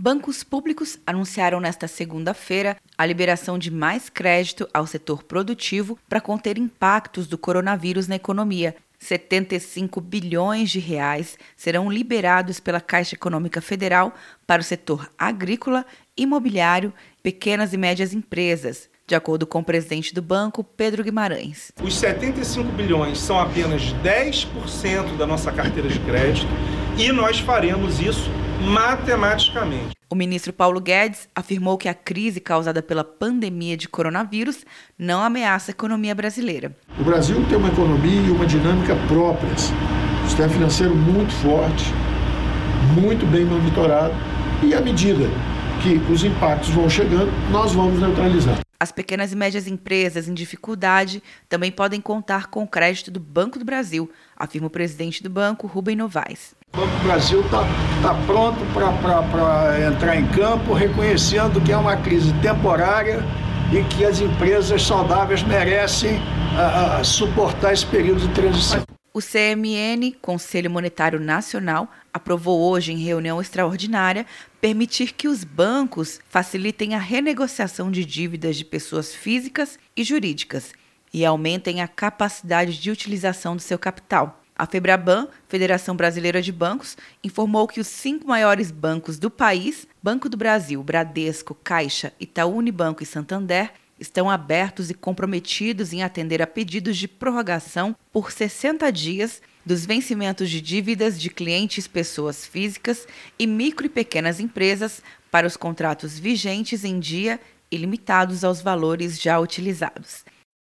Bancos públicos anunciaram nesta segunda-feira a liberação de mais crédito ao setor produtivo para conter impactos do coronavírus na economia. 75 bilhões de reais serão liberados pela Caixa Econômica Federal para o setor agrícola, imobiliário, pequenas e médias empresas de acordo com o presidente do banco, Pedro Guimarães. Os 75 bilhões são apenas 10% da nossa carteira de crédito e nós faremos isso matematicamente. O ministro Paulo Guedes afirmou que a crise causada pela pandemia de coronavírus não ameaça a economia brasileira. O Brasil tem uma economia e uma dinâmica próprias. O sistema financeiro muito forte, muito bem monitorado e à medida que os impactos vão chegando, nós vamos neutralizar. As pequenas e médias empresas em dificuldade também podem contar com o crédito do Banco do Brasil, afirma o presidente do banco, Rubem Novaes. O Banco do Brasil está tá pronto para entrar em campo, reconhecendo que é uma crise temporária e que as empresas saudáveis merecem a, a suportar esse período de transição. O CMN, Conselho Monetário Nacional, aprovou hoje em reunião extraordinária permitir que os bancos facilitem a renegociação de dívidas de pessoas físicas e jurídicas e aumentem a capacidade de utilização do seu capital. A Febraban, Federação Brasileira de Bancos, informou que os cinco maiores bancos do país, Banco do Brasil, Bradesco, Caixa, Itaú Unibanco e Santander, estão abertos e comprometidos em atender a pedidos de prorrogação por 60 dias dos vencimentos de dívidas de clientes pessoas físicas e micro e pequenas empresas para os contratos vigentes em dia e limitados aos valores já utilizados.